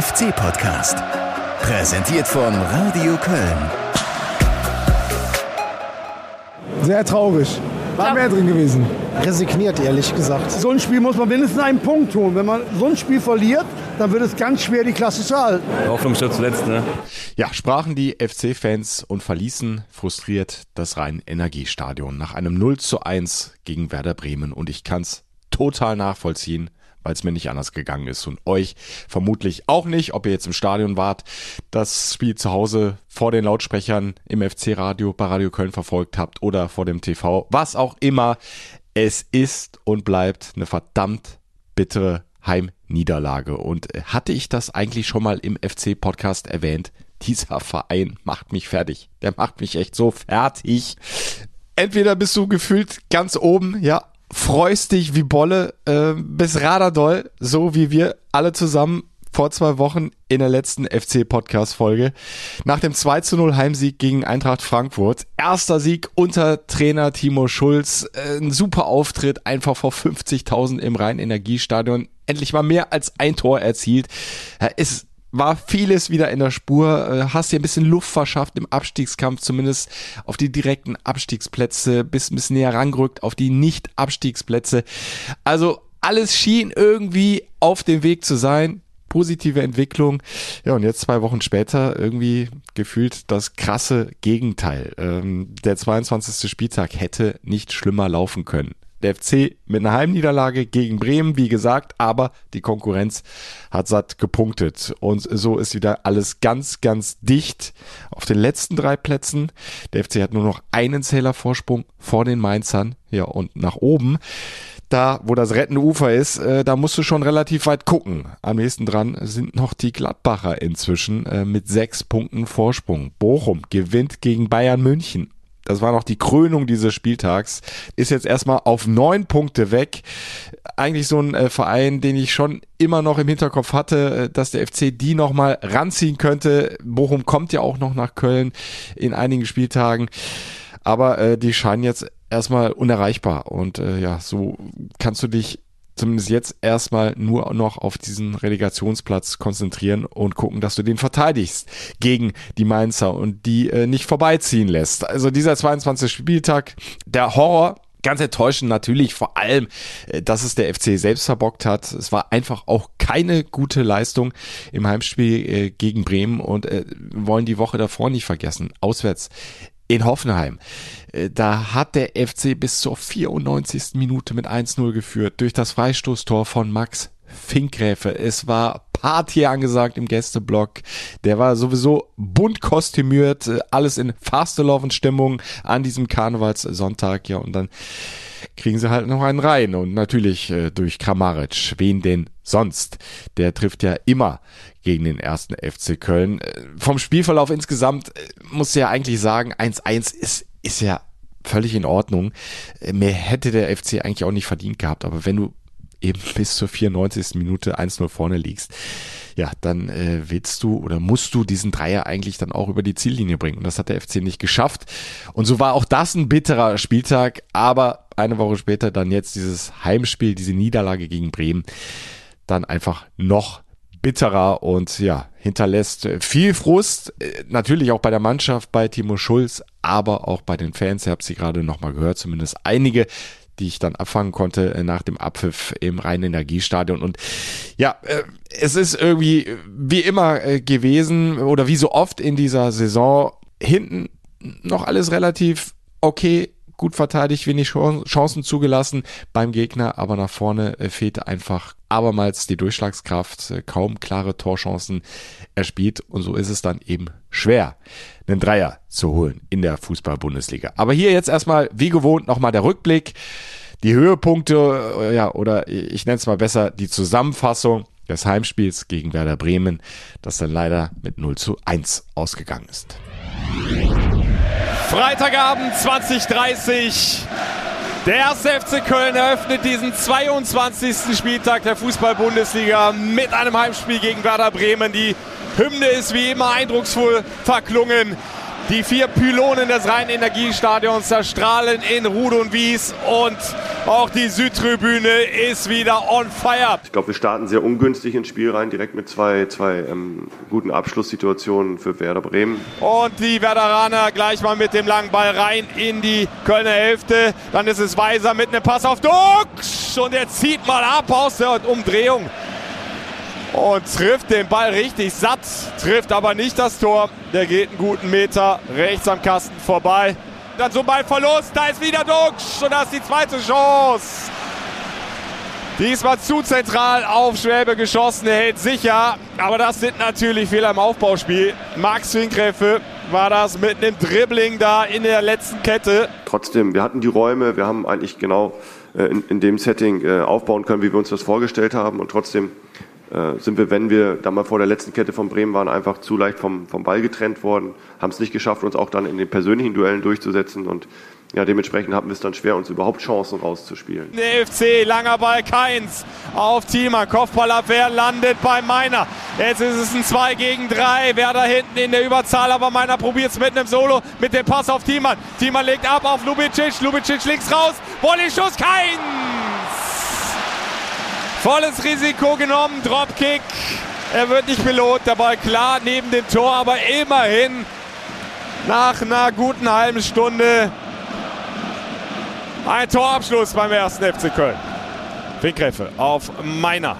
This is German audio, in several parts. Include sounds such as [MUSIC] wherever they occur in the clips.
FC-Podcast. Präsentiert von Radio Köln. Sehr traurig. War mehr drin gewesen. Resigniert, ehrlich gesagt. So ein Spiel muss man mindestens einen Punkt tun. Wenn man so ein Spiel verliert, dann wird es ganz schwer, die Klasse zu halten. Hoffnung stirbt zuletzt, ne? Ja, sprachen die FC-Fans und verließen frustriert das Rhein-Energiestadion nach einem 0 zu 1 gegen Werder Bremen. Und ich kann's total nachvollziehen weil es mir nicht anders gegangen ist und euch vermutlich auch nicht, ob ihr jetzt im Stadion wart, das Spiel zu Hause vor den Lautsprechern im FC-Radio bei Radio Köln verfolgt habt oder vor dem TV, was auch immer. Es ist und bleibt eine verdammt bittere Heimniederlage. Und hatte ich das eigentlich schon mal im FC-Podcast erwähnt? Dieser Verein macht mich fertig. Der macht mich echt so fertig. Entweder bist du gefühlt ganz oben, ja, freust dich wie Bolle äh, bis Radadoll, so wie wir alle zusammen vor zwei Wochen in der letzten FC-Podcast-Folge. Nach dem 2 zu 0 Heimsieg gegen Eintracht Frankfurt. Erster Sieg unter Trainer Timo Schulz. Äh, ein super Auftritt, einfach vor 50.000 im Rhein-Energiestadion. Endlich mal mehr als ein Tor erzielt. Ist war vieles wieder in der Spur, äh, hast dir ein bisschen Luft verschafft im Abstiegskampf, zumindest auf die direkten Abstiegsplätze, bist ein bisschen näher rangerückt auf die Nicht-Abstiegsplätze. Also alles schien irgendwie auf dem Weg zu sein. Positive Entwicklung. Ja, und jetzt zwei Wochen später irgendwie gefühlt das krasse Gegenteil. Ähm, der 22. Spieltag hätte nicht schlimmer laufen können. Der FC mit einer Heimniederlage gegen Bremen, wie gesagt, aber die Konkurrenz hat satt gepunktet. Und so ist wieder alles ganz, ganz dicht auf den letzten drei Plätzen. Der FC hat nur noch einen Zählervorsprung vor den Mainzern. Ja, und nach oben, da wo das rettende Ufer ist, äh, da musst du schon relativ weit gucken. Am nächsten dran sind noch die Gladbacher inzwischen äh, mit sechs Punkten Vorsprung. Bochum gewinnt gegen Bayern München das war noch die Krönung dieses Spieltags, ist jetzt erstmal auf neun Punkte weg. Eigentlich so ein äh, Verein, den ich schon immer noch im Hinterkopf hatte, äh, dass der FC die nochmal ranziehen könnte. Bochum kommt ja auch noch nach Köln in einigen Spieltagen. Aber äh, die scheinen jetzt erstmal unerreichbar. Und äh, ja, so kannst du dich zumindest jetzt erstmal nur noch auf diesen Relegationsplatz konzentrieren und gucken, dass du den verteidigst gegen die Mainzer und die äh, nicht vorbeiziehen lässt. Also dieser 22. Spieltag, der Horror, Ganz enttäuschend natürlich vor allem, äh, dass es der FC selbst verbockt hat. Es war einfach auch keine gute Leistung im Heimspiel äh, gegen Bremen und äh, wollen die Woche davor nicht vergessen. Auswärts in Hoffenheim. Äh, da hat der FC bis zur 94. Minute mit 1-0 geführt durch das Freistoßtor von Max Finkgräfe. Es war Party angesagt im Gästeblock. Der war sowieso bunt kostümiert, äh, alles in Fasteloven-Stimmung an diesem Karnevalssonntag. Ja, und dann kriegen sie halt noch einen rein. Und natürlich äh, durch Kramaric. Wen denn sonst? Der trifft ja immer gegen den ersten FC Köln. Äh, vom Spielverlauf insgesamt äh, muss ja eigentlich sagen, 1-1 ist, ist ja völlig in Ordnung. Äh, mehr hätte der FC eigentlich auch nicht verdient gehabt, aber wenn du eben [LAUGHS] bis zur 94. Minute 1-0 vorne liegst, ja, dann äh, willst du oder musst du diesen Dreier eigentlich dann auch über die Ziellinie bringen. Und das hat der FC nicht geschafft. Und so war auch das ein bitterer Spieltag, aber eine Woche später dann jetzt dieses Heimspiel, diese Niederlage gegen Bremen, dann einfach noch bitterer und ja, hinterlässt viel Frust, äh, natürlich auch bei der Mannschaft, bei Timo Schulz, aber auch bei den Fans. Ihr habt sie gerade nochmal gehört, zumindest einige, die ich dann abfangen konnte äh, nach dem Abpfiff im Rhein-Energiestadion. Und ja, äh, es ist irgendwie wie immer gewesen oder wie so oft in dieser Saison hinten noch alles relativ okay gut verteidigt, wenig Chancen zugelassen beim Gegner, aber nach vorne äh, fehlte einfach abermals die Durchschlagskraft, äh, kaum klare Torchancen erspielt und so ist es dann eben schwer, einen Dreier zu holen in der Fußball-Bundesliga. Aber hier jetzt erstmal, wie gewohnt, nochmal der Rückblick, die Höhepunkte, äh, ja, oder ich nenne es mal besser, die Zusammenfassung des Heimspiels gegen Werder Bremen, das dann leider mit 0 zu 1 ausgegangen ist. Freitagabend 2030. Der erste FC Köln eröffnet diesen 22. Spieltag der Fußball-Bundesliga mit einem Heimspiel gegen Werder Bremen. Die Hymne ist wie immer eindrucksvoll verklungen. Die vier Pylonen des Rhein-Energiestadions zerstrahlen in Rud und Wies und auch die Südtribüne ist wieder on fire. Ich glaube, wir starten sehr ungünstig ins Spiel rein, direkt mit zwei, zwei ähm, guten Abschlusssituationen für Werder Bremen. Und die Werderaner gleich mal mit dem langen Ball rein in die Kölner Hälfte. Dann ist es Weiser mit einem Pass auf Dux und er zieht mal ab aus der Umdrehung und trifft den Ball richtig satt, trifft aber nicht das Tor. Der geht einen guten Meter rechts am Kasten vorbei. Dann so Ballverlust, da ist wieder Duxch und das ist die zweite Chance. Diesmal zu zentral auf Schwäbe geschossen, er hält sicher, aber das sind natürlich Fehler im Aufbauspiel. Max Finkräfe war das mit einem Dribbling da in der letzten Kette. Trotzdem, wir hatten die Räume, wir haben eigentlich genau äh, in, in dem Setting äh, aufbauen können, wie wir uns das vorgestellt haben und trotzdem sind wir, wenn wir da mal vor der letzten Kette von Bremen waren, einfach zu leicht vom, vom Ball getrennt worden, haben es nicht geschafft, uns auch dann in den persönlichen Duellen durchzusetzen und ja, dementsprechend hatten wir es dann schwer, uns überhaupt Chancen rauszuspielen. Der FC, langer Ball Keins auf Thiemann, Kopfballabwehr landet bei Meiner. Jetzt ist es ein 2 gegen 3, wer da hinten in der Überzahl, aber Meiner probiert es mit einem Solo, mit dem Pass auf Thiemann. Thiemann legt ab auf Lubicic, Lubicic links raus, Volley-Schuss, Keins! Volles Risiko genommen, Dropkick. Er wird nicht belohnt, der Ball klar neben dem Tor, aber immerhin nach einer guten halben Stunde ein Torabschluss beim ersten FC Köln. Finkgreffe auf Meiner.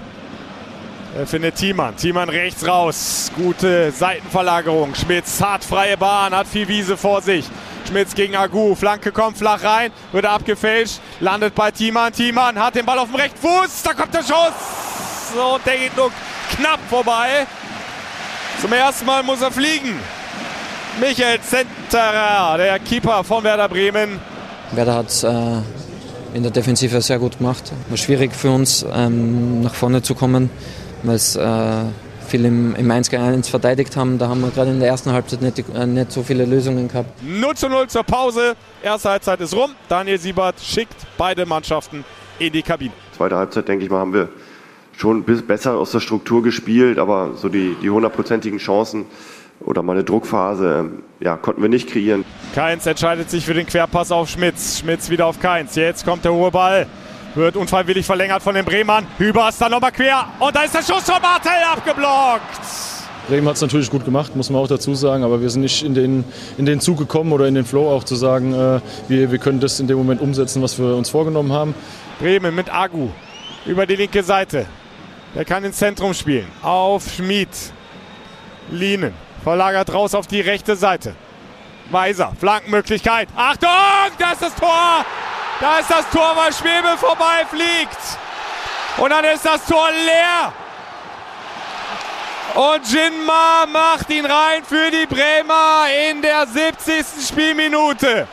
Er findet Thiemann. Thiemann rechts raus. Gute Seitenverlagerung. Schmitz hat freie Bahn, hat viel Wiese vor sich. Schmitz gegen Agu. Flanke kommt flach rein, wird abgefälscht, landet bei Thiemann. Thiemann hat den Ball auf dem rechten Fuß. Da kommt der Schuss. Und der geht nur knapp vorbei. Zum ersten Mal muss er fliegen. Michael Zenterer, der Keeper von Werder Bremen. Werder hat äh, in der Defensive sehr gut gemacht. War schwierig für uns, ähm, nach vorne zu kommen, weil es äh, viel im, im 1 gegen 1 verteidigt haben. Da haben wir gerade in der ersten Halbzeit nicht, äh, nicht so viele Lösungen gehabt. 0 zu 0 zur Pause. Erste Halbzeit ist rum. Daniel Siebert schickt beide Mannschaften in die Kabine. Zweite Halbzeit, denke ich mal, haben wir schon besser aus der Struktur gespielt, aber so die, die hundertprozentigen Chancen oder mal eine Druckphase, ähm, ja, konnten wir nicht kreieren. Keins entscheidet sich für den Querpass auf Schmitz. Schmitz wieder auf Keins. Jetzt kommt der hohe Ball. Wird unfreiwillig verlängert von den Bremern. Ist dann nochmal quer. Und da ist der Schuss von Martell abgeblockt. Bremen hat es natürlich gut gemacht, muss man auch dazu sagen, aber wir sind nicht in den, in den Zug gekommen oder in den Flow auch zu sagen, äh, wir, wir können das in dem Moment umsetzen, was wir uns vorgenommen haben. Bremen mit Agu über die linke Seite. Der kann ins Zentrum spielen. Auf Schmid. Lienen. Verlagert raus auf die rechte Seite. Weiser. Flankenmöglichkeit. Achtung! Da ist das Tor! Da ist das Tor, weil Schwebe vorbeifliegt. Und dann ist das Tor leer. Und Jinma macht ihn rein für die Bremer in der 70. Spielminute.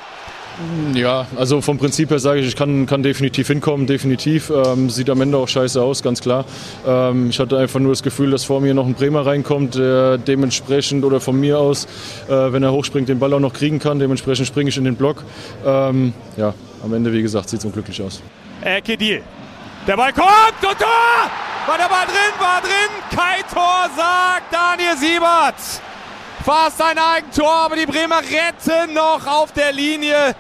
Ja, also vom Prinzip her sage ich, ich kann, kann definitiv hinkommen, definitiv. Ähm, sieht am Ende auch scheiße aus, ganz klar. Ähm, ich hatte einfach nur das Gefühl, dass vor mir noch ein Bremer reinkommt, der dementsprechend oder von mir aus, äh, wenn er hochspringt, den Ball auch noch kriegen kann. Dementsprechend springe ich in den Block. Ähm, ja, am Ende, wie gesagt, sieht es unglücklich aus. Ecke Deal. Der Ball kommt und Tor! War der Ball drin, war drin. Kein Tor, sagt Daniel Siebert. Fast ein Eigentor, aber die Bremer retten noch auf der Linie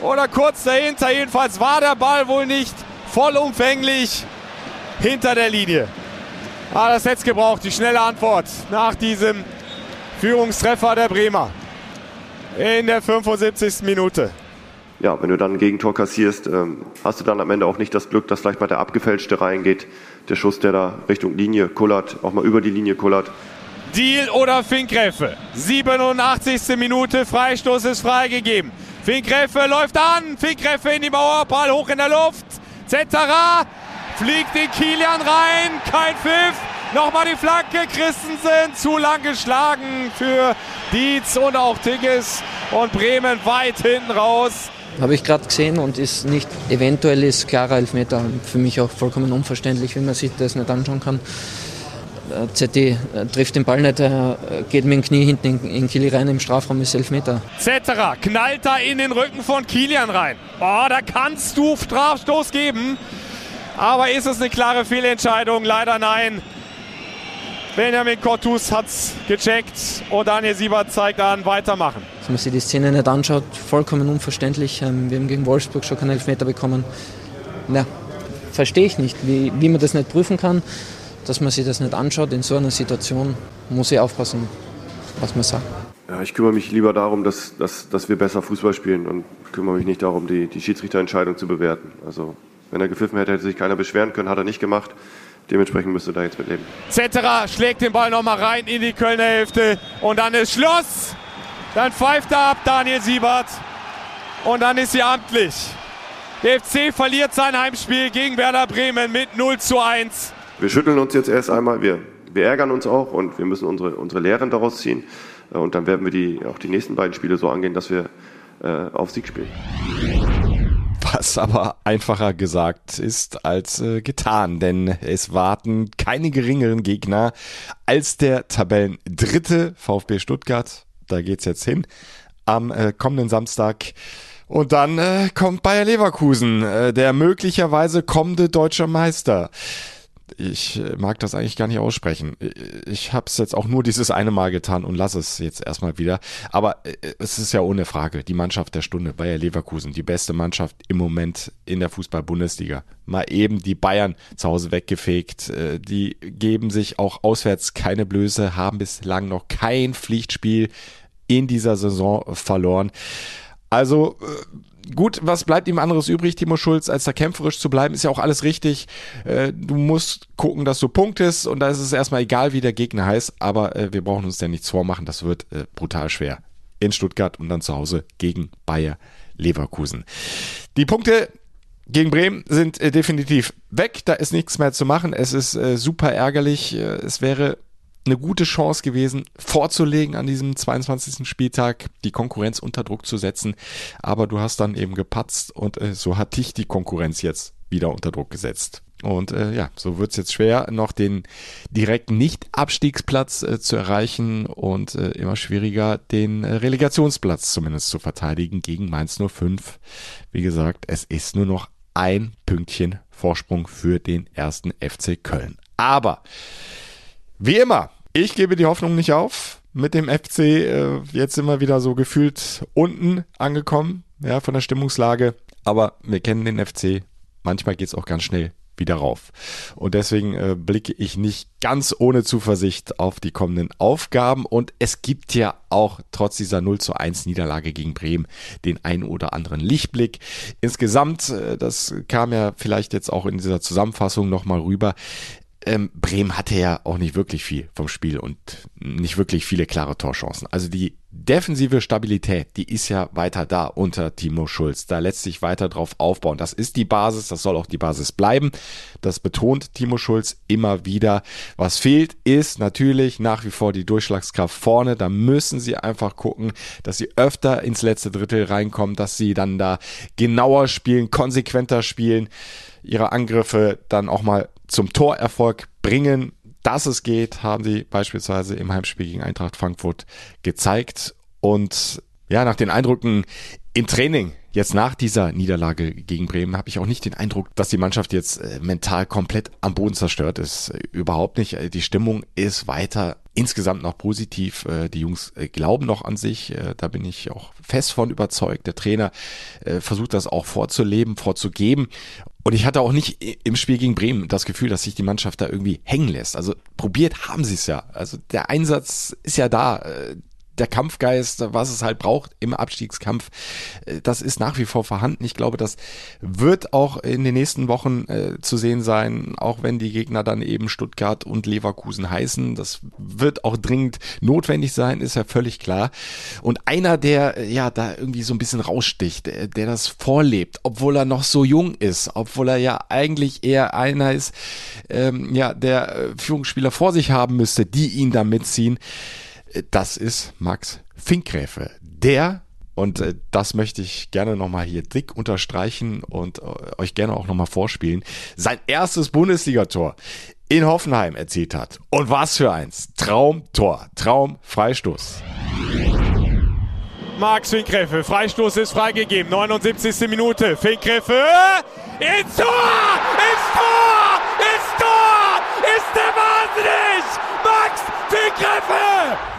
oder kurz dahinter. Jedenfalls war der Ball wohl nicht vollumfänglich hinter der Linie. Ah, das hätte gebraucht, die schnelle Antwort nach diesem Führungstreffer der Bremer in der 75. Minute. Ja, wenn du dann ein Gegentor kassierst, ähm, hast du dann am Ende auch nicht das Glück, dass vielleicht mal der abgefälschte reingeht. Der Schuss, der da Richtung Linie kullert, auch mal über die Linie kullert. Deal oder Finkgräfe? 87. Minute, Freistoß ist freigegeben. Finkgräfe läuft an, Finkgräfe in die Mauer, Ball hoch in der Luft. Zetterer fliegt in Kilian rein, kein Pfiff. Nochmal die Flanke, Christensen zu lang geschlagen für Dietz und auch Tigges und Bremen weit hinten raus. Habe ich gerade gesehen und ist nicht, eventuell ist klarer Elfmeter. Für mich auch vollkommen unverständlich, wie man sich das nicht anschauen kann. ZD äh, trifft den Ball nicht, er geht mit dem Knie hinten in, in Kili rein, im Strafraum ist Elfmeter. Zetterer knallt da in den Rücken von Kilian rein. Oh, da kannst du Strafstoß geben. Aber ist es eine klare Fehlentscheidung? Leider nein. Benjamin Cortus hat es gecheckt und Daniel Siebert zeigt an, weitermachen. dass man sich die Szene nicht anschaut, vollkommen unverständlich. Ähm, wir haben gegen Wolfsburg schon keinen Elfmeter bekommen. Ja, verstehe ich nicht, wie, wie man das nicht prüfen kann, dass man sich das nicht anschaut. In so einer Situation muss ich aufpassen, was man sagt. Ja, ich kümmere mich lieber darum, dass, dass, dass wir besser Fußball spielen und kümmere mich nicht darum, die, die Schiedsrichterentscheidung zu bewerten. Also wenn er gepfiffen hätte, hätte sich keiner beschweren können, hat er nicht gemacht. Dementsprechend müsste da jetzt mit leben. Zetterer schlägt den Ball nochmal rein in die Kölner Hälfte und dann ist Schluss. Dann pfeift er ab Daniel Siebert und dann ist sie amtlich. Der FC verliert sein Heimspiel gegen Werder Bremen mit 0 zu 1. Wir schütteln uns jetzt erst einmal, wir, wir ärgern uns auch und wir müssen unsere, unsere Lehren daraus ziehen. Und dann werden wir die, auch die nächsten beiden Spiele so angehen, dass wir äh, auf Sieg spielen. Was aber einfacher gesagt ist als äh, getan, denn es warten keine geringeren Gegner als der Tabellendritte VfB Stuttgart. Da geht's jetzt hin am äh, kommenden Samstag. Und dann äh, kommt Bayer Leverkusen, äh, der möglicherweise kommende deutscher Meister ich äh, mag das eigentlich gar nicht aussprechen. Ich habe es jetzt auch nur dieses eine Mal getan und lasse es jetzt erstmal wieder. Aber äh, es ist ja ohne Frage die Mannschaft der Stunde, Bayer Leverkusen, die beste Mannschaft im Moment in der Fußball-Bundesliga. Mal eben die Bayern zu Hause weggefegt. Äh, die geben sich auch auswärts keine Blöße, haben bislang noch kein Pflichtspiel in dieser Saison verloren. Also gut, was bleibt ihm anderes übrig, Timo Schulz, als da kämpferisch zu bleiben? Ist ja auch alles richtig. Äh, du musst gucken, dass du punktest und da ist es erstmal egal, wie der Gegner heißt, aber äh, wir brauchen uns ja nichts vormachen, das wird äh, brutal schwer. In Stuttgart und dann zu Hause gegen Bayer Leverkusen. Die Punkte gegen Bremen sind äh, definitiv weg. Da ist nichts mehr zu machen. Es ist äh, super ärgerlich. Äh, es wäre eine gute Chance gewesen, vorzulegen an diesem 22. Spieltag, die Konkurrenz unter Druck zu setzen. Aber du hast dann eben gepatzt und äh, so hat dich die Konkurrenz jetzt wieder unter Druck gesetzt. Und äh, ja, so wird's jetzt schwer, noch den direkten Nicht-Abstiegsplatz äh, zu erreichen und äh, immer schwieriger, den äh, Relegationsplatz zumindest zu verteidigen gegen Mainz 05. Wie gesagt, es ist nur noch ein Pünktchen Vorsprung für den ersten FC Köln. Aber wie immer, ich gebe die Hoffnung nicht auf. Mit dem FC äh, jetzt sind wir wieder so gefühlt unten angekommen, ja, von der Stimmungslage. Aber wir kennen den FC. Manchmal geht's auch ganz schnell wieder rauf. Und deswegen äh, blicke ich nicht ganz ohne Zuversicht auf die kommenden Aufgaben. Und es gibt ja auch trotz dieser 0 zu 1 Niederlage gegen Bremen den einen oder anderen Lichtblick. Insgesamt, äh, das kam ja vielleicht jetzt auch in dieser Zusammenfassung nochmal rüber, ähm, Bremen hatte ja auch nicht wirklich viel vom Spiel und nicht wirklich viele klare Torchancen. Also die defensive Stabilität, die ist ja weiter da unter Timo Schulz. Da lässt sich weiter drauf aufbauen. Das ist die Basis, das soll auch die Basis bleiben. Das betont Timo Schulz immer wieder. Was fehlt, ist natürlich nach wie vor die Durchschlagskraft vorne. Da müssen sie einfach gucken, dass sie öfter ins letzte Drittel reinkommen, dass sie dann da genauer spielen, konsequenter spielen, ihre Angriffe dann auch mal zum Torerfolg bringen. Dass es geht, haben sie beispielsweise im Heimspiel gegen Eintracht Frankfurt gezeigt. Und ja, nach den Eindrücken im Training, jetzt nach dieser Niederlage gegen Bremen, habe ich auch nicht den Eindruck, dass die Mannschaft jetzt äh, mental komplett am Boden zerstört ist. Überhaupt nicht. Die Stimmung ist weiter insgesamt noch positiv. Äh, die Jungs äh, glauben noch an sich. Da bin ich auch fest von überzeugt. Der Trainer versucht das auch vorzuleben, vorzugeben. Und ich hatte auch nicht im Spiel gegen Bremen das Gefühl, dass sich die Mannschaft da irgendwie hängen lässt. Also probiert haben sie es ja. Also der Einsatz ist ja da der Kampfgeist, was es halt braucht im Abstiegskampf, äh, das ist nach wie vor vorhanden. Ich glaube, das wird auch in den nächsten Wochen äh, zu sehen sein, auch wenn die Gegner dann eben Stuttgart und Leverkusen heißen. Das wird auch dringend notwendig sein, ist ja völlig klar. Und einer, der äh, ja da irgendwie so ein bisschen raussticht, der, der das vorlebt, obwohl er noch so jung ist, obwohl er ja eigentlich eher einer ist, ähm, ja, der äh, Führungsspieler vor sich haben müsste, die ihn da mitziehen das ist Max Finkgräfe. Der, und äh, das möchte ich gerne nochmal hier dick unterstreichen und äh, euch gerne auch nochmal vorspielen, sein erstes Bundesligator in Hoffenheim erzielt hat. Und was für eins. Traumtor, Traumfreistoß. Max Finkgräfe, Freistoß ist freigegeben, 79. Minute. Finkgräfe ins Tor! Ins Tor! Ins Tor! Ist der wahnsinnig! Max Finkgräfe!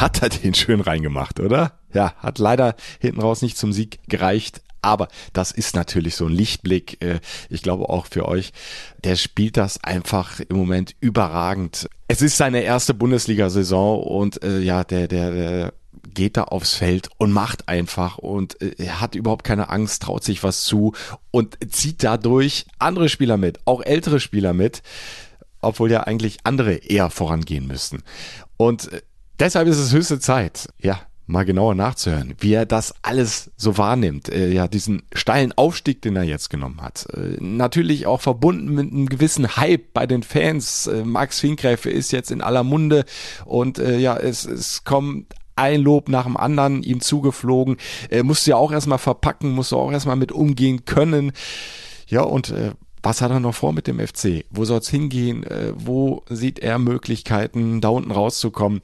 Hat er den schön reingemacht, oder? Ja, hat leider hinten raus nicht zum Sieg gereicht. Aber das ist natürlich so ein Lichtblick. Äh, ich glaube auch für euch. Der spielt das einfach im Moment überragend. Es ist seine erste Bundesliga-Saison und äh, ja, der, der, der geht da aufs Feld und macht einfach und äh, hat überhaupt keine Angst, traut sich was zu und zieht dadurch andere Spieler mit, auch ältere Spieler mit, obwohl ja eigentlich andere eher vorangehen müssten. Und deshalb ist es höchste Zeit, ja, mal genauer nachzuhören, wie er das alles so wahrnimmt. Äh, ja, diesen steilen Aufstieg, den er jetzt genommen hat. Äh, natürlich auch verbunden mit einem gewissen Hype bei den Fans. Äh, Max Finkgräfe ist jetzt in aller Munde und äh, ja, es, es kommt ein Lob nach dem anderen ihm zugeflogen. Er musste ja auch erstmal verpacken, musste auch erstmal mit umgehen können. Ja, und äh, was hat er noch vor mit dem FC? Wo soll es hingehen? Äh, wo sieht er Möglichkeiten, da unten rauszukommen?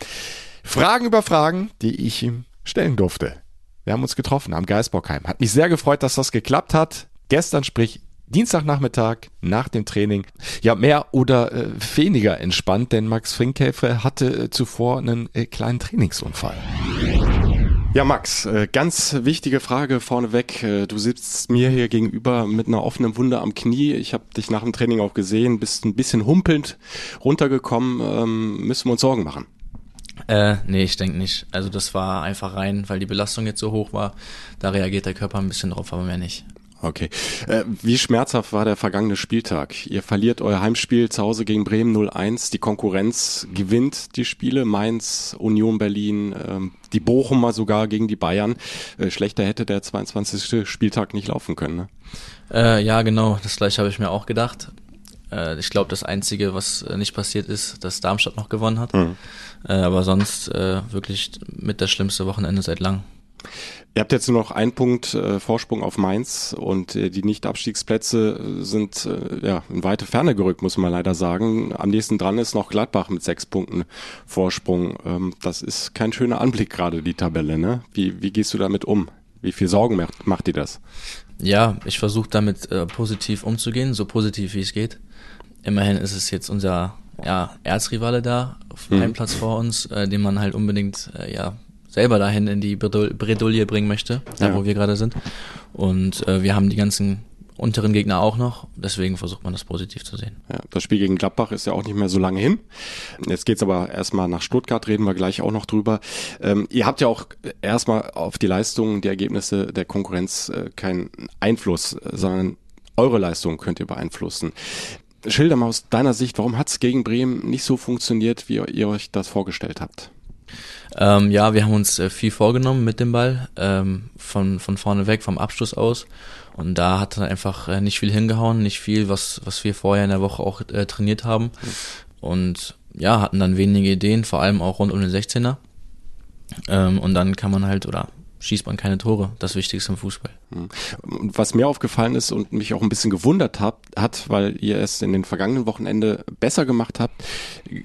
Fragen über Fragen, die ich ihm stellen durfte. Wir haben uns getroffen am Geisbockheim. Hat mich sehr gefreut, dass das geklappt hat. Gestern, sprich Dienstagnachmittag nach dem Training. Ja, mehr oder äh, weniger entspannt, denn Max Frinkkäfer hatte äh, zuvor einen äh, kleinen Trainingsunfall. Ja, Max, äh, ganz wichtige Frage vorneweg. Äh, du sitzt mir hier gegenüber mit einer offenen Wunde am Knie. Ich habe dich nach dem Training auch gesehen, bist ein bisschen humpelnd runtergekommen. Ähm, müssen wir uns Sorgen machen? Äh, nee, ich denke nicht. Also das war einfach rein, weil die Belastung jetzt so hoch war. Da reagiert der Körper ein bisschen drauf, aber mehr nicht. Okay. Äh, wie schmerzhaft war der vergangene Spieltag? Ihr verliert euer Heimspiel zu Hause gegen Bremen 0-1. Die Konkurrenz gewinnt die Spiele. Mainz, Union Berlin, ähm, die Bochumer sogar gegen die Bayern. Äh, schlechter hätte der 22. Spieltag nicht laufen können. Ne? Äh, ja, genau. Das gleiche habe ich mir auch gedacht. Äh, ich glaube, das Einzige, was äh, nicht passiert ist, dass Darmstadt noch gewonnen hat. Mhm. Äh, aber sonst wirklich mit das schlimmste Wochenende seit langem. Ihr habt jetzt nur noch einen Punkt äh, Vorsprung auf Mainz und äh, die Nicht-Abstiegsplätze sind äh, ja in weite Ferne gerückt, muss man leider sagen. Am nächsten dran ist noch Gladbach mit sechs Punkten Vorsprung. Ähm, das ist kein schöner Anblick gerade, die Tabelle. Ne? Wie, wie gehst du damit um? Wie viel Sorgen macht, macht dir das? Ja, ich versuche damit äh, positiv umzugehen, so positiv wie es geht. Immerhin ist es jetzt unser ja, Erzrivale da, auf mhm. einem Platz vor uns, äh, den man halt unbedingt äh, ja, selber dahin in die Bredouille bringen möchte, da ja. wo wir gerade sind. Und äh, wir haben die ganzen unteren Gegner auch noch. Deswegen versucht man das positiv zu sehen. Ja, das Spiel gegen Gladbach ist ja auch nicht mehr so lange hin. Jetzt geht's aber erstmal nach Stuttgart, reden wir gleich auch noch drüber. Ähm, ihr habt ja auch erstmal auf die Leistungen, die Ergebnisse der Konkurrenz äh, keinen Einfluss, sondern eure Leistung könnt ihr beeinflussen. Schilder mal aus deiner Sicht, warum hat's gegen Bremen nicht so funktioniert, wie ihr euch das vorgestellt habt? Ähm, ja, wir haben uns äh, viel vorgenommen mit dem Ball, ähm, von, von vorne weg, vom Abschluss aus. Und da hat er einfach äh, nicht viel hingehauen, nicht viel, was, was wir vorher in der Woche auch äh, trainiert haben. Und ja, hatten dann wenige Ideen, vor allem auch rund um den 16er. Ähm, und dann kann man halt, oder schießt man keine Tore. Das Wichtigste im Fußball. Hm. Was mir aufgefallen ist und mich auch ein bisschen gewundert hat, hat, weil ihr es in den vergangenen Wochenende besser gemacht habt,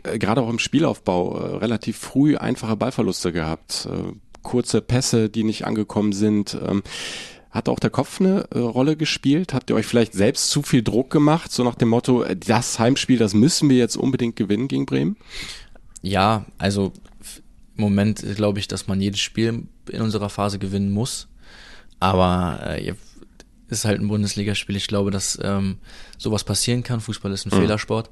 äh, gerade auch im Spielaufbau äh, relativ früh einfache Ballverluste gehabt, äh, kurze Pässe, die nicht angekommen sind. Ähm, hat auch der Kopf eine Rolle gespielt? Habt ihr euch vielleicht selbst zu viel Druck gemacht, so nach dem Motto, das Heimspiel, das müssen wir jetzt unbedingt gewinnen gegen Bremen? Ja, also im Moment glaube ich, dass man jedes Spiel in unserer Phase gewinnen muss. Aber äh, ist halt ein Bundesligaspiel. Ich glaube, dass ähm, sowas passieren kann. Fußball ist ein mhm. Fehlersport.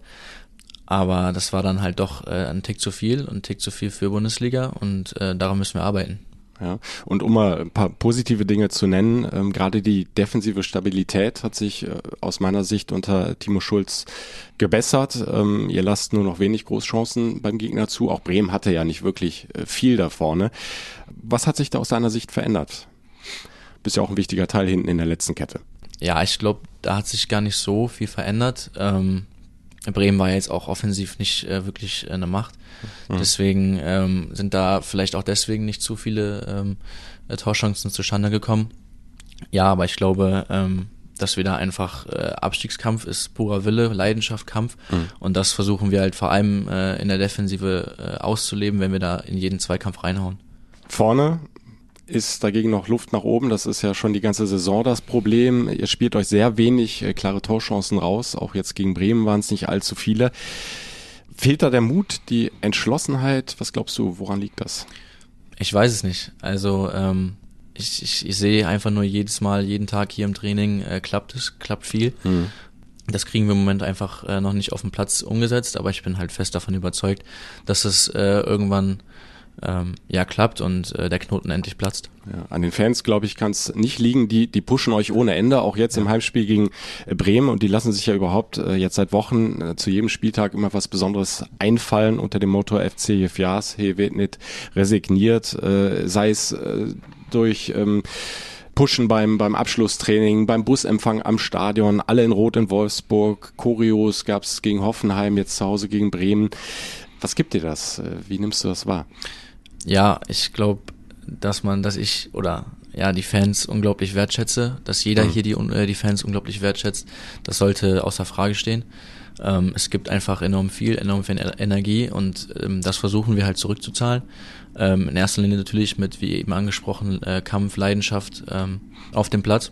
Aber das war dann halt doch äh, ein Tick zu viel und ein Tick zu viel für Bundesliga und äh, daran müssen wir arbeiten. Ja, und um mal ein paar positive Dinge zu nennen, ähm, gerade die defensive Stabilität hat sich äh, aus meiner Sicht unter Timo Schulz gebessert. Ähm, ihr lasst nur noch wenig Großchancen beim Gegner zu. Auch Bremen hatte ja nicht wirklich äh, viel da vorne. Was hat sich da aus deiner Sicht verändert? Bist ja auch ein wichtiger Teil hinten in der letzten Kette. Ja, ich glaube, da hat sich gar nicht so viel verändert. Ähm, Bremen war jetzt auch offensiv nicht äh, wirklich äh, eine Macht. Mhm. Deswegen ähm, sind da vielleicht auch deswegen nicht zu viele ähm, äh, Torchancen zustande gekommen. Ja, aber ich glaube, ähm, dass wir da einfach äh, Abstiegskampf ist purer Wille, Leidenschaft, Kampf mhm. und das versuchen wir halt vor allem äh, in der Defensive äh, auszuleben, wenn wir da in jeden Zweikampf reinhauen. Vorne ist dagegen noch Luft nach oben. Das ist ja schon die ganze Saison das Problem. Ihr spielt euch sehr wenig äh, klare Torchancen raus. Auch jetzt gegen Bremen waren es nicht allzu viele. Fehlt da der Mut, die Entschlossenheit? Was glaubst du, woran liegt das? Ich weiß es nicht. Also ähm, ich, ich, ich sehe einfach nur jedes Mal, jeden Tag hier im Training äh, klappt es, klappt viel. Mhm. Das kriegen wir im Moment einfach äh, noch nicht auf dem Platz umgesetzt, aber ich bin halt fest davon überzeugt, dass es äh, irgendwann ähm, ja klappt und äh, der Knoten endlich platzt. Ja, an den Fans, glaube ich, kann es nicht liegen. Die, die pushen euch ohne Ende, auch jetzt ja. im Heimspiel gegen äh, Bremen und die lassen sich ja überhaupt äh, jetzt seit Wochen äh, zu jedem Spieltag immer was Besonderes einfallen unter dem Motto FC Jefjas, he wird nicht resigniert, äh, sei es äh, durch ähm, Pushen beim, beim Abschlusstraining, beim Busempfang am Stadion, alle in Rot in Wolfsburg, Choreos gab es gegen Hoffenheim, jetzt zu Hause gegen Bremen. Was gibt dir das? Äh, wie nimmst du das wahr? Ja, ich glaube, dass man, dass ich oder ja die Fans unglaublich wertschätze, dass jeder mhm. hier die, äh, die Fans unglaublich wertschätzt. Das sollte außer Frage stehen. Ähm, es gibt einfach enorm viel, enorm viel Energie und ähm, das versuchen wir halt zurückzuzahlen. Ähm, in erster Linie natürlich mit, wie eben angesprochen, äh, Kampf, Leidenschaft ähm, auf dem Platz.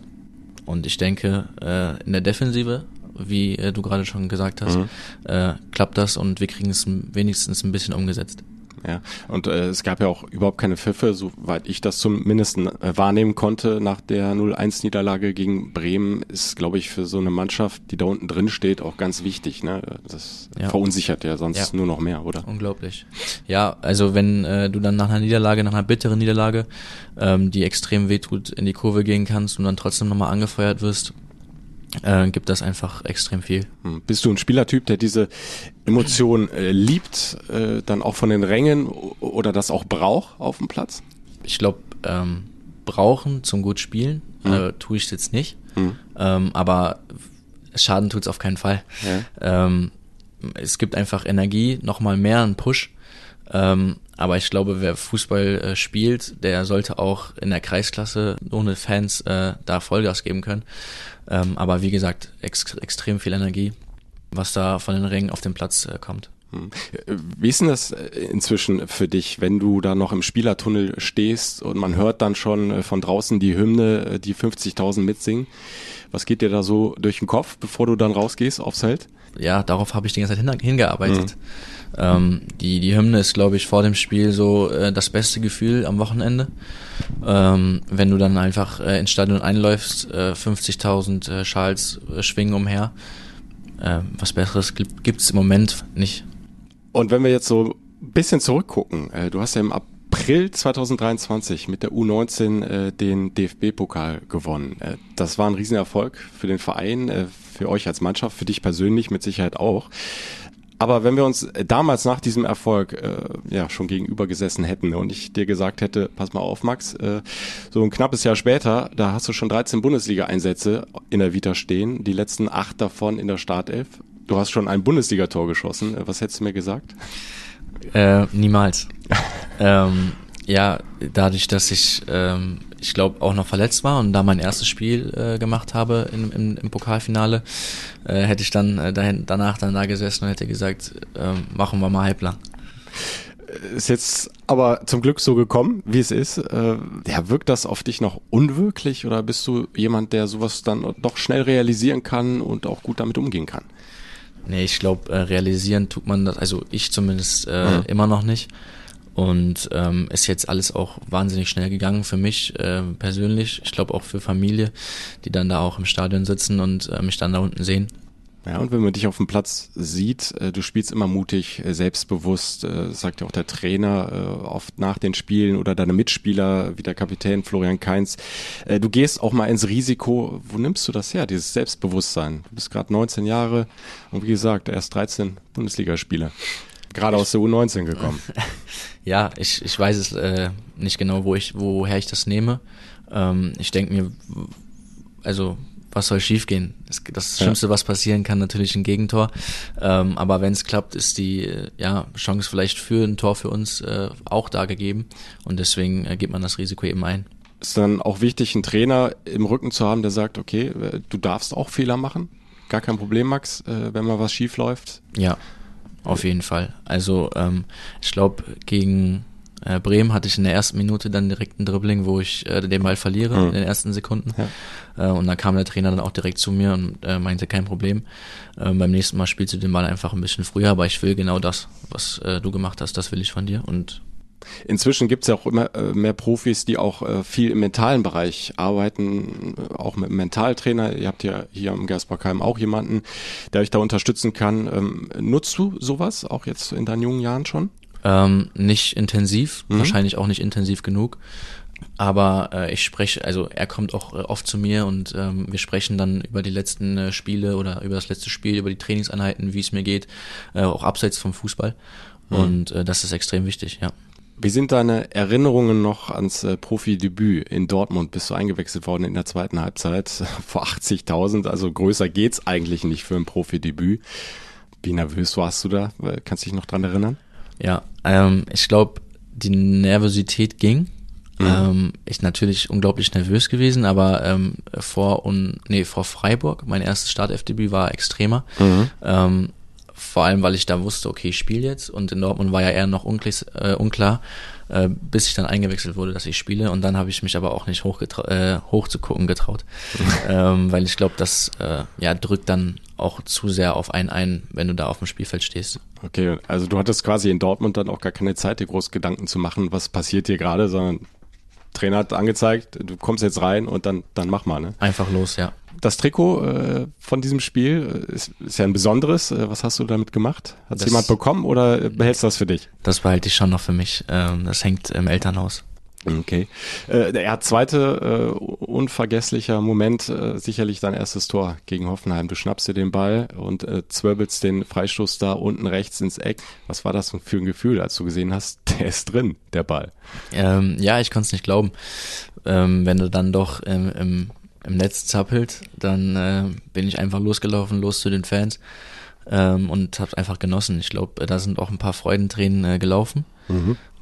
Und ich denke, äh, in der Defensive, wie äh, du gerade schon gesagt hast, mhm. äh, klappt das und wir kriegen es wenigstens ein bisschen umgesetzt. Ja, und äh, es gab ja auch überhaupt keine Pfiffe, soweit ich das zumindest äh, wahrnehmen konnte nach der 0-1-Niederlage gegen Bremen, ist, glaube ich, für so eine Mannschaft, die da unten drin steht, auch ganz wichtig. Ne? Das ja. verunsichert ja sonst ja. nur noch mehr, oder? Unglaublich. Ja, also wenn äh, du dann nach einer Niederlage, nach einer bitteren Niederlage, ähm, die extrem wehtut, in die Kurve gehen kannst und dann trotzdem nochmal angefeuert wirst, äh, gibt das einfach extrem viel. Hm. Bist du ein Spielertyp, der diese Emotion äh, liebt, äh, dann auch von den Rängen oder das auch braucht auf dem Platz? Ich glaube, ähm, brauchen zum gut spielen mhm. äh, tue ich jetzt nicht, mhm. ähm, aber Schaden tut es auf keinen Fall. Ja. Ähm, es gibt einfach Energie, nochmal mehr einen Push. Ähm, aber ich glaube, wer Fußball äh, spielt, der sollte auch in der Kreisklasse ohne Fans äh, da Vollgas geben können. Ähm, aber wie gesagt, ex extrem viel Energie, was da von den Rängen auf den Platz äh, kommt. Hm. Wie ist denn das äh, inzwischen für dich, wenn du da noch im Spielertunnel stehst und man hört dann schon äh, von draußen die Hymne, äh, die 50.000 mitsingen? Was geht dir da so durch den Kopf, bevor du dann rausgehst aufs Feld? Ja, darauf habe ich die ganze Zeit hingearbeitet. Mhm. Ähm, die, die Hymne ist, glaube ich, vor dem Spiel so äh, das beste Gefühl am Wochenende. Ähm, wenn du dann einfach äh, ins Stadion einläufst, äh, 50.000 äh, Schals äh, schwingen umher. Äh, was Besseres gibt es im Moment nicht. Und wenn wir jetzt so ein bisschen zurückgucken, äh, du hast ja im April 2023 mit der U19 äh, den DFB-Pokal gewonnen. Äh, das war ein Riesenerfolg für den Verein, äh, für euch als Mannschaft, für dich persönlich mit Sicherheit auch. Aber wenn wir uns damals nach diesem Erfolg äh, ja schon gegenüber gesessen hätten und ich dir gesagt hätte, pass mal auf, Max, äh, so ein knappes Jahr später, da hast du schon 13 Bundesliga-Einsätze in der Vita stehen, die letzten acht davon in der Startelf. Du hast schon ein Bundesligator geschossen. Was hättest du mir gesagt? Äh, niemals. [LAUGHS] ähm, ja, dadurch, dass ich, ähm, ich glaube, auch noch verletzt war und da mein erstes Spiel äh, gemacht habe im, im, im Pokalfinale, äh, hätte ich dann äh, dahin, danach dann da gesessen und hätte gesagt, äh, machen wir mal halblang. Ist jetzt aber zum Glück so gekommen, wie es ist. Äh, ja, wirkt das auf dich noch unwirklich oder bist du jemand, der sowas dann doch schnell realisieren kann und auch gut damit umgehen kann? Nee, ich glaube, äh, realisieren tut man das, also ich zumindest äh, mhm. immer noch nicht. Und ähm, ist jetzt alles auch wahnsinnig schnell gegangen für mich äh, persönlich. Ich glaube auch für Familie, die dann da auch im Stadion sitzen und äh, mich dann da unten sehen. Ja, und wenn man dich auf dem Platz sieht, äh, du spielst immer mutig, äh, selbstbewusst, äh, sagt ja auch der Trainer oft nach den Spielen oder deine Mitspieler, wie der Kapitän Florian Kainz. Du gehst auch mal ins Risiko. Wo nimmst du das her, dieses Selbstbewusstsein? Du bist gerade 19 Jahre und wie gesagt, erst 13 Bundesligaspiele. Gerade aus der U19 gekommen. [LAUGHS] ja, ich, ich weiß es äh, nicht genau, wo ich, woher ich das nehme. Ähm, ich denke mir, also was soll schiefgehen? Das, das Schlimmste, ja. was passieren kann, natürlich ein Gegentor. Ähm, aber wenn es klappt, ist die ja, Chance vielleicht für ein Tor für uns äh, auch da gegeben. Und deswegen äh, geht man das Risiko eben ein. Ist dann auch wichtig, einen Trainer im Rücken zu haben, der sagt, okay, äh, du darfst auch Fehler machen. Gar kein Problem, Max, äh, wenn mal was schief läuft. Ja, auf jeden Fall. Also ähm, ich glaube, gegen äh, Bremen hatte ich in der ersten Minute dann direkt ein Dribbling, wo ich äh, den Ball verliere Mhm. in den ersten Sekunden. Ja. Äh, und dann kam der Trainer dann auch direkt zu mir und äh, meinte, kein Problem. Äh, beim nächsten Mal spielst du den Ball einfach ein bisschen früher, aber ich will genau das, was äh, du gemacht hast, das will ich von dir. Und Inzwischen gibt es ja auch immer äh, mehr Profis, die auch äh, viel im mentalen Bereich arbeiten, äh, auch mit Mentaltrainer. Ihr habt ja hier im Gersbergheim auch jemanden, der euch da unterstützen kann. Ähm, nutzt du sowas auch jetzt in deinen jungen Jahren schon? Ähm, nicht intensiv, Mhm. wahrscheinlich auch nicht intensiv genug. Aber äh, ich spreche, also er kommt auch äh, oft zu mir und ähm, wir sprechen dann über die letzten äh, Spiele oder über das letzte Spiel, über die Trainingseinheiten, wie es mir geht, auch abseits vom Fußball. Mhm. Und das ist extrem wichtig, ja. Wie sind deine Erinnerungen noch ans äh, Profidebüt in Dortmund? Bist du eingewechselt worden in der zweiten Halbzeit [LAUGHS] vor 80.000? Also größer geht's eigentlich nicht für ein Profidebüt. Wie nervös warst du da? Äh, Kannst du dich noch dran erinnern? Ja, ähm, ich glaube, die Nervosität ging. Mhm. Ähm, ich natürlich unglaublich nervös gewesen, aber ähm, vor und nee vor Freiburg, mein erstes Startelfdebüt war extremer. Mhm. Ähm, vor allem, weil ich da wusste, okay, ich spiele jetzt. Und in Dortmund war ja eher noch unklar, äh, unklar äh, bis ich dann eingewechselt wurde, dass ich spiele. Und dann habe ich mich aber auch nicht äh, hochzugucken getraut, [LAUGHS] ähm, weil ich glaube, das äh, ja drückt dann auch zu sehr auf einen ein, wenn du da auf dem Spielfeld stehst. Okay, also du hattest quasi in Dortmund dann auch gar keine Zeit, dir groß Gedanken zu machen, was passiert hier gerade, sondern Trainer hat angezeigt, du kommst jetzt rein und dann, dann mach mal, ne? Einfach los, ja. Das Trikot äh, von diesem Spiel äh, ist, ist ja ein besonderes. Äh, was hast du damit gemacht? Hat Das- jemand bekommen oder äh, behältst du das für dich? Das behalte ich schon noch für mich. Ähm, das hängt im Elternhaus. Okay. Äh, der zweite äh, unvergesslicher Moment, äh, sicherlich dein erstes Tor gegen Hoffenheim. Du schnappst dir den Ball und äh, zwirbelst den Freistoß da unten rechts ins Eck. Was war das für ein Gefühl, als du gesehen hast, [LAUGHS] der ist drin, der Ball? Ähm, ja, ich konnte es nicht glauben. Ähm, wenn du dann doch ähm, im, im Netz zappelt, dann äh, bin ich einfach losgelaufen, los zu den Fans ähm, und habe einfach genossen. Ich glaube, da sind auch ein paar Freudentränen äh, gelaufen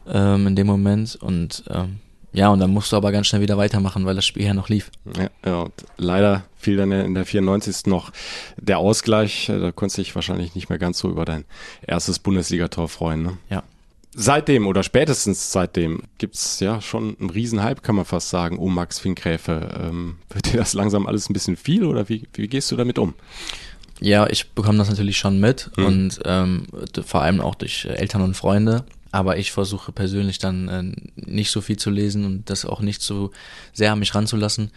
ähm, in dem Moment und ähm, ja, und dann musst du aber ganz schnell wieder weitermachen, weil das Spiel ja noch lief. Ja, ja, und leider fiel dann in der 94. noch der Ausgleich. Da konntest du dich wahrscheinlich nicht mehr ganz so über dein erstes Bundesligator freuen. Ne? Ja. Seitdem oder spätestens seitdem gibt's ja schon einen Riesenhype, kann man fast sagen, um Max Finkgräfe. Ähm, wird dir das langsam alles ein bisschen viel oder wie, wie gehst du damit um? Ja, ich bekomme das natürlich schon mit Mhm. und ähm, vor allem auch durch Eltern und Freunde. Aber ich versuche persönlich dann äh, nicht so viel zu lesen und das auch nicht so sehr an mich ranzulassen,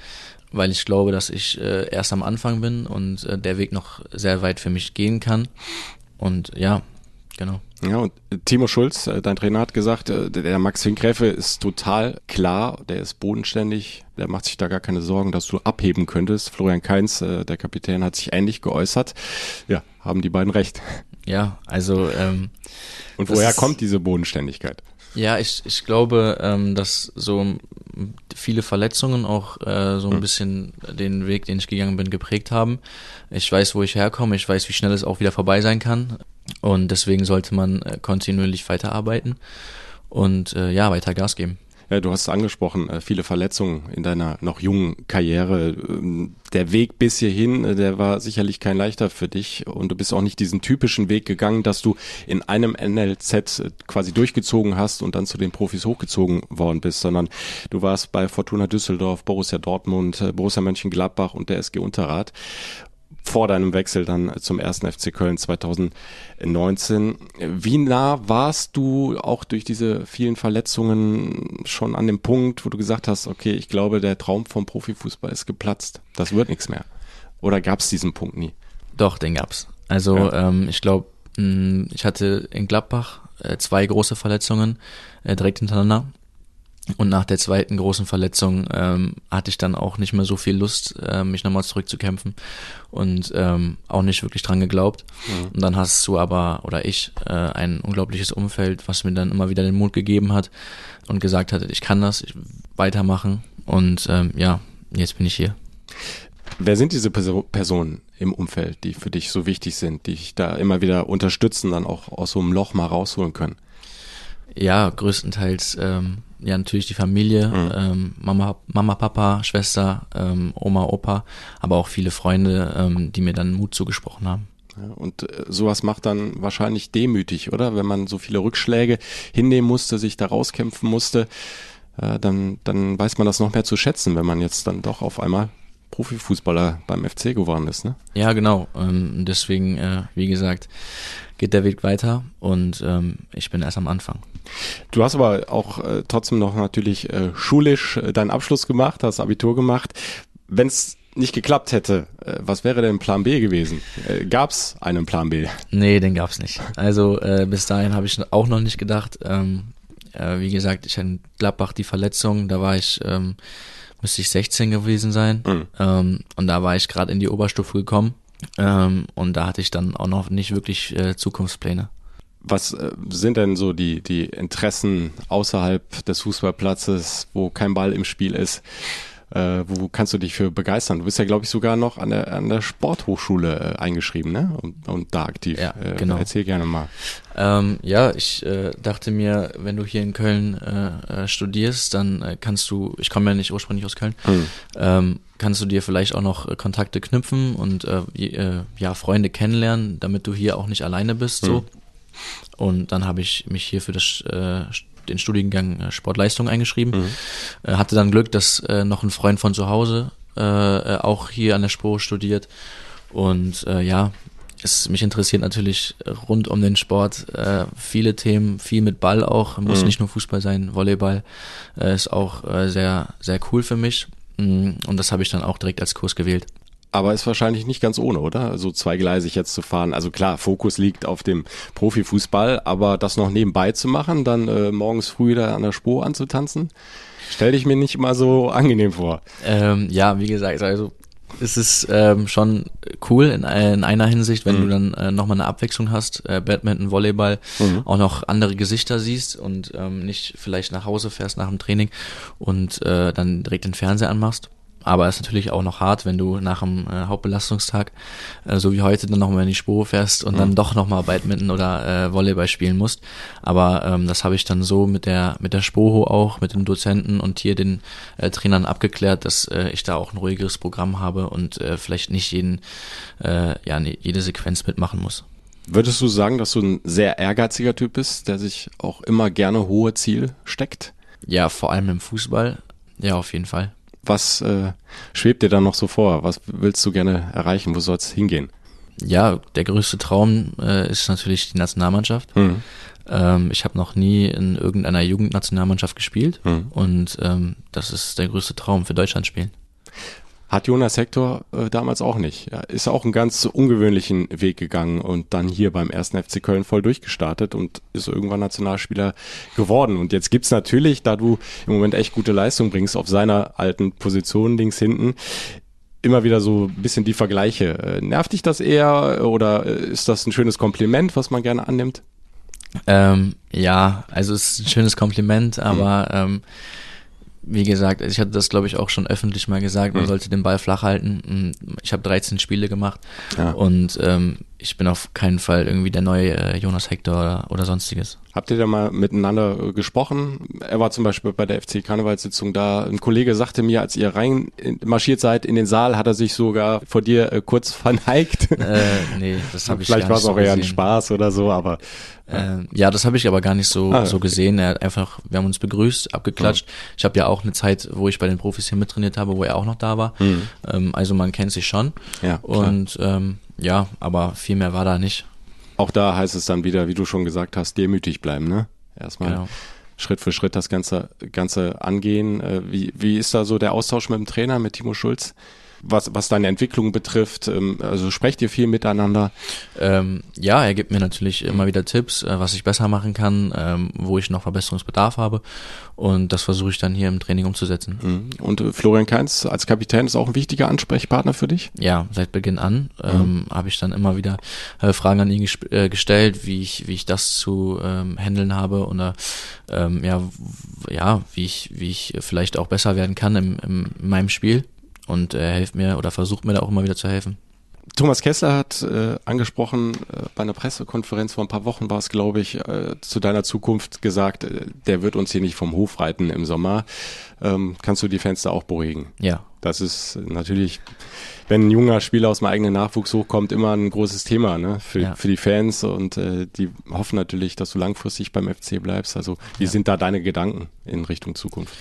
weil ich glaube, dass ich äh, erst am Anfang bin und äh, der Weg noch sehr weit für mich gehen kann. Und ja, genau. Ja, und Timo Schulz, äh, dein Trainer, hat gesagt, äh, der Max Finkgräfe ist total klar, der ist bodenständig, der macht sich da gar keine Sorgen, dass du abheben könntest. Florian Kainz, äh, der Kapitän, hat sich ähnlich geäußert. Ja, haben die beiden recht. Ja, also ähm, Und woher ist- kommt diese Bodenständigkeit? Ja, ich, ich glaube, ähm, dass so viele Verletzungen auch äh, so ein bisschen den Weg, den ich gegangen bin, geprägt haben. Ich weiß, wo ich herkomme, ich weiß, wie schnell es auch wieder vorbei sein kann. Und deswegen sollte man äh, kontinuierlich weiterarbeiten und äh, ja, weiter Gas geben. Ja, du hast es angesprochen, äh, viele Verletzungen in deiner noch jungen Karriere. Ähm, Der Weg bis hierhin, äh, der war sicherlich kein leichter für dich und du bist auch nicht diesen typischen Weg gegangen, dass du in einem NLZ äh, quasi durchgezogen hast und dann zu den Profis hochgezogen worden bist, sondern du warst bei Fortuna Düsseldorf, Borussia Dortmund, äh, Borussia Mönchengladbach und der SG Unterrad vor deinem Wechsel dann zum ersten FC Köln 2019. Wie nah warst du auch durch diese vielen Verletzungen schon an dem Punkt, wo du gesagt hast, okay, ich glaube, der Traum vom Profifußball ist geplatzt, das wird nichts mehr? Oder gab es diesen Punkt nie? Doch, den gab's. Also Ja. ähm, ich glaube, ich hatte in Gladbach äh, zwei große Verletzungen äh, direkt hintereinander. Und nach der zweiten großen Verletzung ähm, hatte ich dann auch nicht mehr so viel Lust, äh, mich nochmal zurückzukämpfen und ähm, auch nicht wirklich dran geglaubt. Und dann hast du aber, oder ich, äh, ein unglaubliches Umfeld, was mir dann immer wieder den Mut gegeben hat und gesagt hat, ich kann das, ich weitermachen. Und ähm, ja, jetzt bin ich hier. Wer sind diese Perso Personen im Umfeld, die für dich so wichtig sind, die dich da immer wieder unterstützen, dann auch aus so einem Loch mal rausholen können? Ja, größtenteils ähm, ja natürlich die Familie, Mhm. ähm, Mama, Mama, Papa, Schwester, ähm, Oma, Opa, aber auch viele Freunde, ähm, die mir dann Mut zugesprochen haben. Und äh, sowas macht dann wahrscheinlich demütig, oder? Wenn man so viele Rückschläge hinnehmen musste, sich da rauskämpfen musste, äh, dann, dann weiß man das noch mehr zu schätzen, wenn man jetzt dann doch auf einmal Profifußballer beim FC geworden ist, ne? Ja, genau. Ähm, deswegen, äh, wie gesagt, geht der Weg weiter und ähm, ich bin erst am Anfang. Du hast aber auch äh, trotzdem noch natürlich äh, schulisch äh, deinen Abschluss gemacht, hast Abitur gemacht. Wenn es nicht geklappt hätte, äh, was wäre denn Plan B gewesen? Äh, gab es einen Plan B? Nee, den gab es nicht. Also bis dahin habe ich auch noch nicht gedacht. Ähm, äh, wie gesagt, ich hatte in Gladbach die Verletzung, da war ich, ähm, müsste ich 16 gewesen sein. Mhm. Ähm, und da war ich gerade in die Oberstufe gekommen. Ähm, und da hatte ich dann auch noch nicht wirklich äh, Zukunftspläne. Was äh, sind denn so die, die Interessen außerhalb des Fußballplatzes, wo kein Ball im Spiel ist? Äh, wo kannst du dich für begeistern? Du bist ja, glaube ich, sogar noch an der, an der Sporthochschule äh, eingeschrieben, ne? Und, und da aktiv. Ja, äh, genau. Erzähl gerne mal. Ähm, ja, ich äh, dachte mir, wenn du hier in Köln äh, äh, studierst, dann äh, kannst du, ich komme ja nicht ursprünglich aus Köln, mhm. ähm, kannst du dir vielleicht auch noch äh, Kontakte knüpfen und äh, äh, ja Freunde kennenlernen, damit du hier auch nicht alleine bist. Mhm. So. Und dann habe ich mich hier für das äh, den Studiengang äh, Sportleistung eingeschrieben. Mhm. Äh, hatte dann Glück, dass äh, noch ein Freund von zu Hause auch hier an der Spur studiert. Und ja, es, mich interessiert natürlich rund um den Sport äh, viele Themen, viel mit Ball auch. Muss mhm. nicht nur Fußball sein, Volleyball äh, ist auch äh, sehr, sehr cool für mich. Mm, und das habe ich dann auch direkt als Kurs gewählt. Aber ist wahrscheinlich nicht ganz ohne, oder? So zweigleisig jetzt zu fahren. Also klar, Fokus liegt auf dem Profifußball, aber das noch nebenbei zu machen, dann äh, morgens früh da an der Spur anzutanzen, stelle ich mir nicht immer so angenehm vor. Ähm, ja, wie gesagt, also es ist ähm, schon cool in, in einer Hinsicht, wenn mhm. du dann äh, nochmal eine Abwechslung hast, äh, Badminton, Volleyball, mhm. auch noch andere Gesichter siehst und ähm, nicht vielleicht nach Hause fährst nach dem Training und äh, dann direkt den Fernseher anmachst. Aber es ist natürlich auch noch hart, wenn du nach dem äh, Hauptbelastungstag, äh, so wie heute, dann nochmal in die Spur fährst und mhm. dann doch nochmal Badminton oder äh, Volleyball spielen musst. Aber ähm, das habe ich dann so mit der mit der Spoho auch, mit den Dozenten und hier den äh, Trainern abgeklärt, dass äh, ich da auch ein ruhigeres Programm habe und äh, vielleicht nicht jeden, äh, ja, jede Sequenz mitmachen muss. Würdest du sagen, dass du ein sehr ehrgeiziger Typ bist, der sich auch immer gerne hohe Ziel steckt? Ja, vor allem im Fußball. Ja, auf jeden Fall. Was äh, schwebt dir da noch so vor? Was willst du gerne erreichen? Wo soll es hingehen? Ja, der größte Traum äh, ist natürlich die Nationalmannschaft. Mhm. Ähm, ich habe noch nie in irgendeiner Jugendnationalmannschaft gespielt mhm. und ähm, das ist der größte Traum für Deutschland spielen. Hat Jonas Hector äh, damals auch nicht. Er ist auch einen ganz ungewöhnlichen Weg gegangen und dann hier beim ersten FC Köln voll durchgestartet und ist irgendwann Nationalspieler geworden. Und jetzt gibt's natürlich, da du im Moment echt gute Leistung bringst, auf seiner alten Position links hinten, immer wieder so ein bisschen die Vergleiche. Äh, nervt dich das eher oder äh, ist das ein schönes Kompliment, was man gerne annimmt? Ähm, ja, also es ist ein schönes Kompliment, aber mhm. ähm, wie gesagt, ich hatte das glaube ich auch schon öffentlich mal gesagt, man mhm. sollte den Ball flach halten. Ich habe 13 Spiele gemacht ja. und ähm, ich bin auf keinen Fall irgendwie der neue äh, Jonas Hector oder, oder sonstiges. Habt ihr da mal miteinander äh, gesprochen? Er war zum Beispiel bei der FC Karnevalssitzung da. Ein Kollege sagte mir, als ihr rein marschiert seid in den Saal, hat er sich sogar vor dir äh, kurz [LAUGHS] verneigt. Äh, nee, das habe ich Vielleicht war es auch eher ein Spaß oder so, aber äh, ja, das habe ich aber gar nicht so ah, so gesehen. Er hat einfach, wir haben uns begrüßt, abgeklatscht. Ja. Ich habe ja auch eine Zeit, wo ich bei den Profis hier mittrainiert habe, wo er auch noch da war. Mhm. Ähm, also man kennt sich schon. Ja, und ähm, ja, aber viel mehr war da nicht. Auch da heißt es dann wieder, wie du schon gesagt hast, demütig bleiben, ne? Erstmal genau. Schritt für Schritt das Ganze, Ganze angehen. Äh, wie, wie ist da so der Austausch mit dem Trainer, mit Timo Schulz? Was, was deine Entwicklung betrifft? Ähm, also sprecht ihr viel miteinander? Ähm, ja, er gibt mir natürlich immer wieder Tipps, äh, was ich besser machen kann, ähm, wo ich noch Verbesserungsbedarf habe. Und das versuche ich dann hier im Training umzusetzen. Mhm. Und äh, Florian Kainz als Kapitän ist auch ein wichtiger Ansprechpartner für dich? Ja, seit Beginn an ähm, mhm. habe ich dann immer wieder äh, Fragen an ihn äh, gestellt, wie ich, wie ich das zu ähm, handeln habe oder ähm, ja, ja, wie ich, wie ich vielleicht auch besser werden kann im, im, in meinem Spiel und er hilft mir oder versucht mir da auch immer wieder zu helfen. Thomas Kessler hat äh, angesprochen, äh, bei einer Pressekonferenz vor ein paar Wochen war es, glaube ich, äh, zu deiner Zukunft gesagt, äh, der wird uns hier nicht vom Hof reiten im Sommer. Ähm, kannst du die Fenster auch beruhigen? Ja. Das ist natürlich, wenn ein junger Spieler aus dem eigenen Nachwuchs hochkommt, immer ein großes Thema ne? für, ja. für die Fans und äh, die hoffen natürlich, dass du langfristig beim FC bleibst. Also wie ja. sind da deine Gedanken in Richtung Zukunft?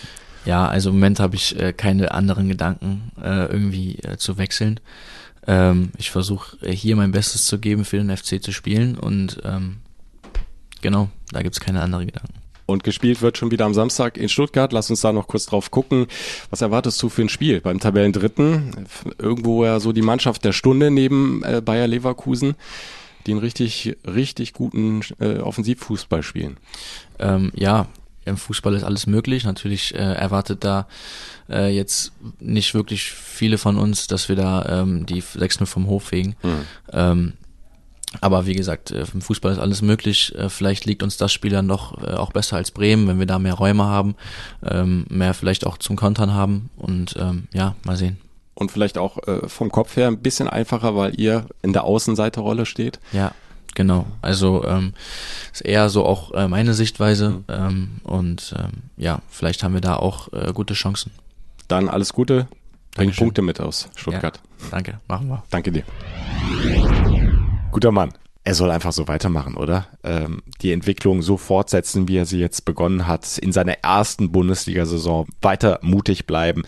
Ja, also im Moment habe ich äh, keine anderen Gedanken, äh, irgendwie äh, zu wechseln. Ähm, ich versuche äh, hier mein Bestes zu geben, für den FC zu spielen und ähm, genau, da gibt's keine anderen Gedanken. Und gespielt wird schon wieder am Samstag in Stuttgart. Lass uns da noch kurz drauf gucken. Was erwartest du für ein Spiel beim Tabellendritten? Irgendwo ja so die Mannschaft der Stunde neben äh, Bayer Leverkusen, die einen richtig, richtig guten äh, Offensivfußball spielen. Ähm, ja, im Fußball ist alles möglich. Natürlich äh, erwartet da äh, jetzt nicht wirklich viele von uns, dass wir da ähm, die 6-0 vom Hof fegen. Mhm. Ähm, aber wie gesagt, äh, im Fußball ist alles möglich. Äh, vielleicht liegt uns das Spiel dann doch äh, auch besser als Bremen, wenn wir da mehr Räume haben, ähm, mehr vielleicht auch zum Kontern haben und ähm, ja, mal sehen. Und vielleicht auch vom Kopf her ein bisschen einfacher, weil ihr in der Außenseiterrolle steht. Ja, genau. Also ähm, ist eher so auch äh, meine Sichtweise mhm. ähm, und ähm, ja, vielleicht haben wir da auch äh, gute Chancen. Dann alles Gute, bring Punkte mit aus Stuttgart. Ja, danke, machen wir. Danke dir. Guter Mann. Er soll einfach so weitermachen, oder? Ähm, die Entwicklung so fortsetzen, wie er sie jetzt begonnen hat, in seiner ersten Bundesliga-Saison weiter mutig bleiben,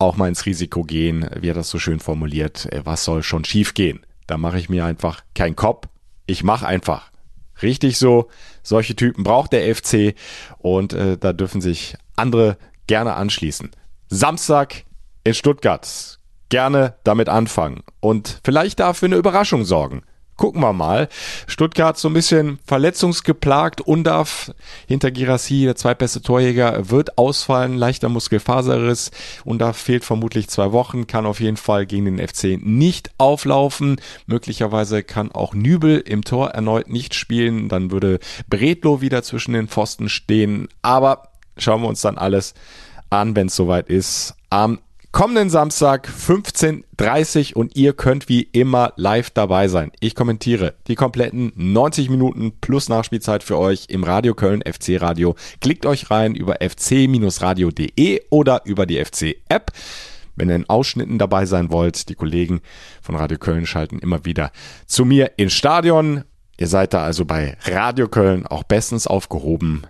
auch mal ins Risiko gehen, wie er das so schön formuliert. Äh, was soll schon schief gehen? Da mache ich mir einfach keinen Kopf. Ich mache einfach. Richtig so. Solche Typen braucht der FC und äh, da dürfen sich andere gerne anschließen. Samstag in Stuttgart. Gerne damit anfangen und vielleicht dafür eine Überraschung sorgen gucken wir mal. Stuttgart so ein bisschen verletzungsgeplagt. Undarf hinter Girassi, der zweitbeste Torjäger, wird ausfallen. Leichter Muskelfaserriss. Undarf fehlt vermutlich zwei Wochen, kann auf jeden Fall gegen den FC nicht auflaufen. Möglicherweise kann auch Nübel im Tor erneut nicht spielen. Dann würde Bredlo wieder zwischen den Pfosten stehen. Aber schauen wir uns dann alles an, wenn es soweit ist. Am kommenden Samstag 15.30 und ihr könnt wie immer live dabei sein. Ich kommentiere die kompletten 90 Minuten plus Nachspielzeit für euch im Radio Köln FC Radio. Klickt euch rein über fc-radio.de oder über die FC App. Wenn ihr in Ausschnitten dabei sein wollt, die Kollegen von Radio Köln schalten immer wieder zu mir ins Stadion. Ihr seid da also bei Radio Köln auch bestens aufgehoben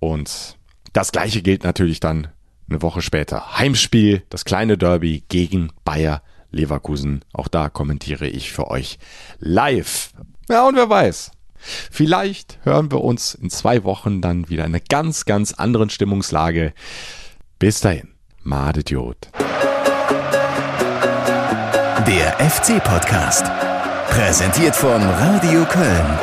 und das gleiche gilt natürlich dann eine Woche später Heimspiel, das kleine Derby gegen Bayer Leverkusen. Auch da kommentiere ich für euch live. Ja, und wer weiß. Vielleicht hören wir uns in zwei Wochen dann wieder in einer ganz, ganz anderen Stimmungslage. Bis dahin, Madediot. Der FC-Podcast. Präsentiert von Radio Köln.